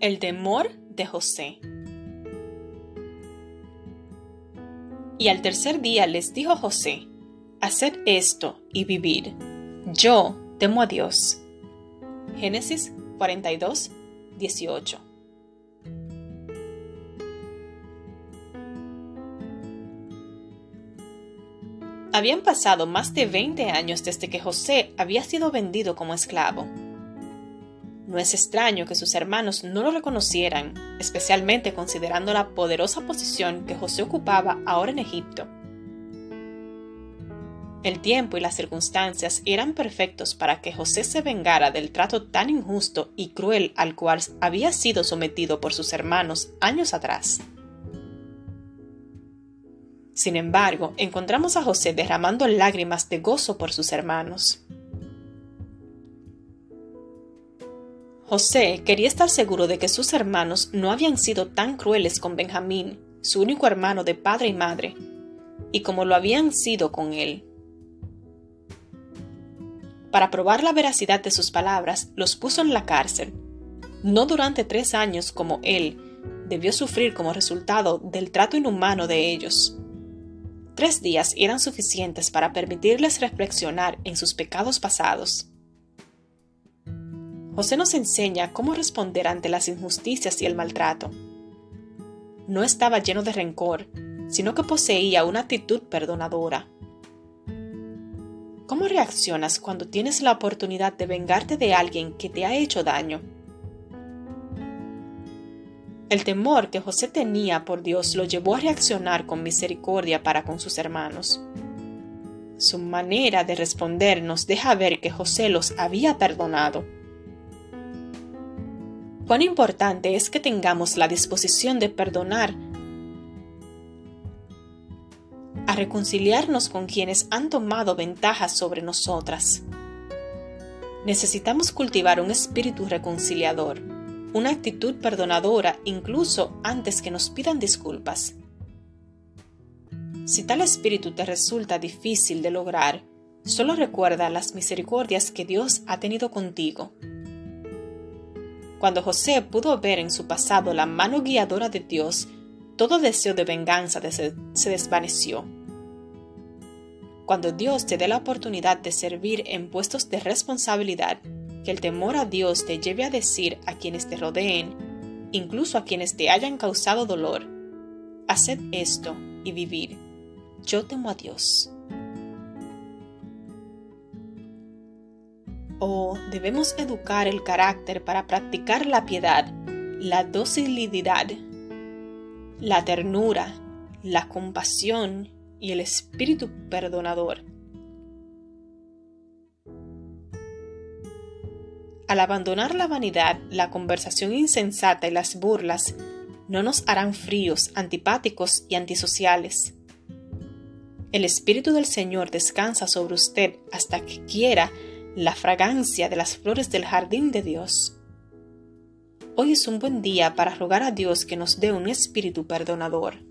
El temor de José. Y al tercer día les dijo José, Haced esto y vivir. Yo temo a Dios. Génesis 42, 18. Habían pasado más de 20 años desde que José había sido vendido como esclavo. No es extraño que sus hermanos no lo reconocieran, especialmente considerando la poderosa posición que José ocupaba ahora en Egipto. El tiempo y las circunstancias eran perfectos para que José se vengara del trato tan injusto y cruel al cual había sido sometido por sus hermanos años atrás. Sin embargo, encontramos a José derramando lágrimas de gozo por sus hermanos. José quería estar seguro de que sus hermanos no habían sido tan crueles con Benjamín, su único hermano de padre y madre, y como lo habían sido con él. Para probar la veracidad de sus palabras, los puso en la cárcel, no durante tres años como él debió sufrir como resultado del trato inhumano de ellos. Tres días eran suficientes para permitirles reflexionar en sus pecados pasados José nos enseña cómo responder ante las injusticias y el maltrato. No estaba lleno de rencor, sino que poseía una actitud perdonadora. ¿Cómo reaccionas cuando tienes la oportunidad de vengarte de alguien que te ha hecho daño? El temor que José tenía por Dios lo llevó a reaccionar con misericordia para con sus hermanos. Su manera de responder nos deja ver que José los había perdonado cuán importante es que tengamos la disposición de perdonar, a reconciliarnos con quienes han tomado ventaja sobre nosotras. Necesitamos cultivar un espíritu reconciliador, una actitud perdonadora incluso antes que nos pidan disculpas. Si tal espíritu te resulta difícil de lograr, solo recuerda las misericordias que Dios ha tenido contigo cuando José pudo ver en su pasado la mano guiadora de Dios, todo deseo de venganza se desvaneció. Cuando Dios te dé la oportunidad de servir en puestos de responsabilidad, que el temor a Dios te lleve a decir a quienes te rodeen, incluso a quienes te hayan causado dolor, haced esto y vivir. Yo temo a Dios. O debemos educar el carácter para practicar la piedad, la docilidad, la ternura, la compasión y el espíritu perdonador. Al abandonar la vanidad, la conversación insensata y las burlas, no nos harán fríos, antipáticos y antisociales. El Espíritu del Señor descansa sobre usted hasta que quiera la fragancia de las flores del jardín de Dios. Hoy es un buen día para rogar a Dios que nos dé un espíritu perdonador.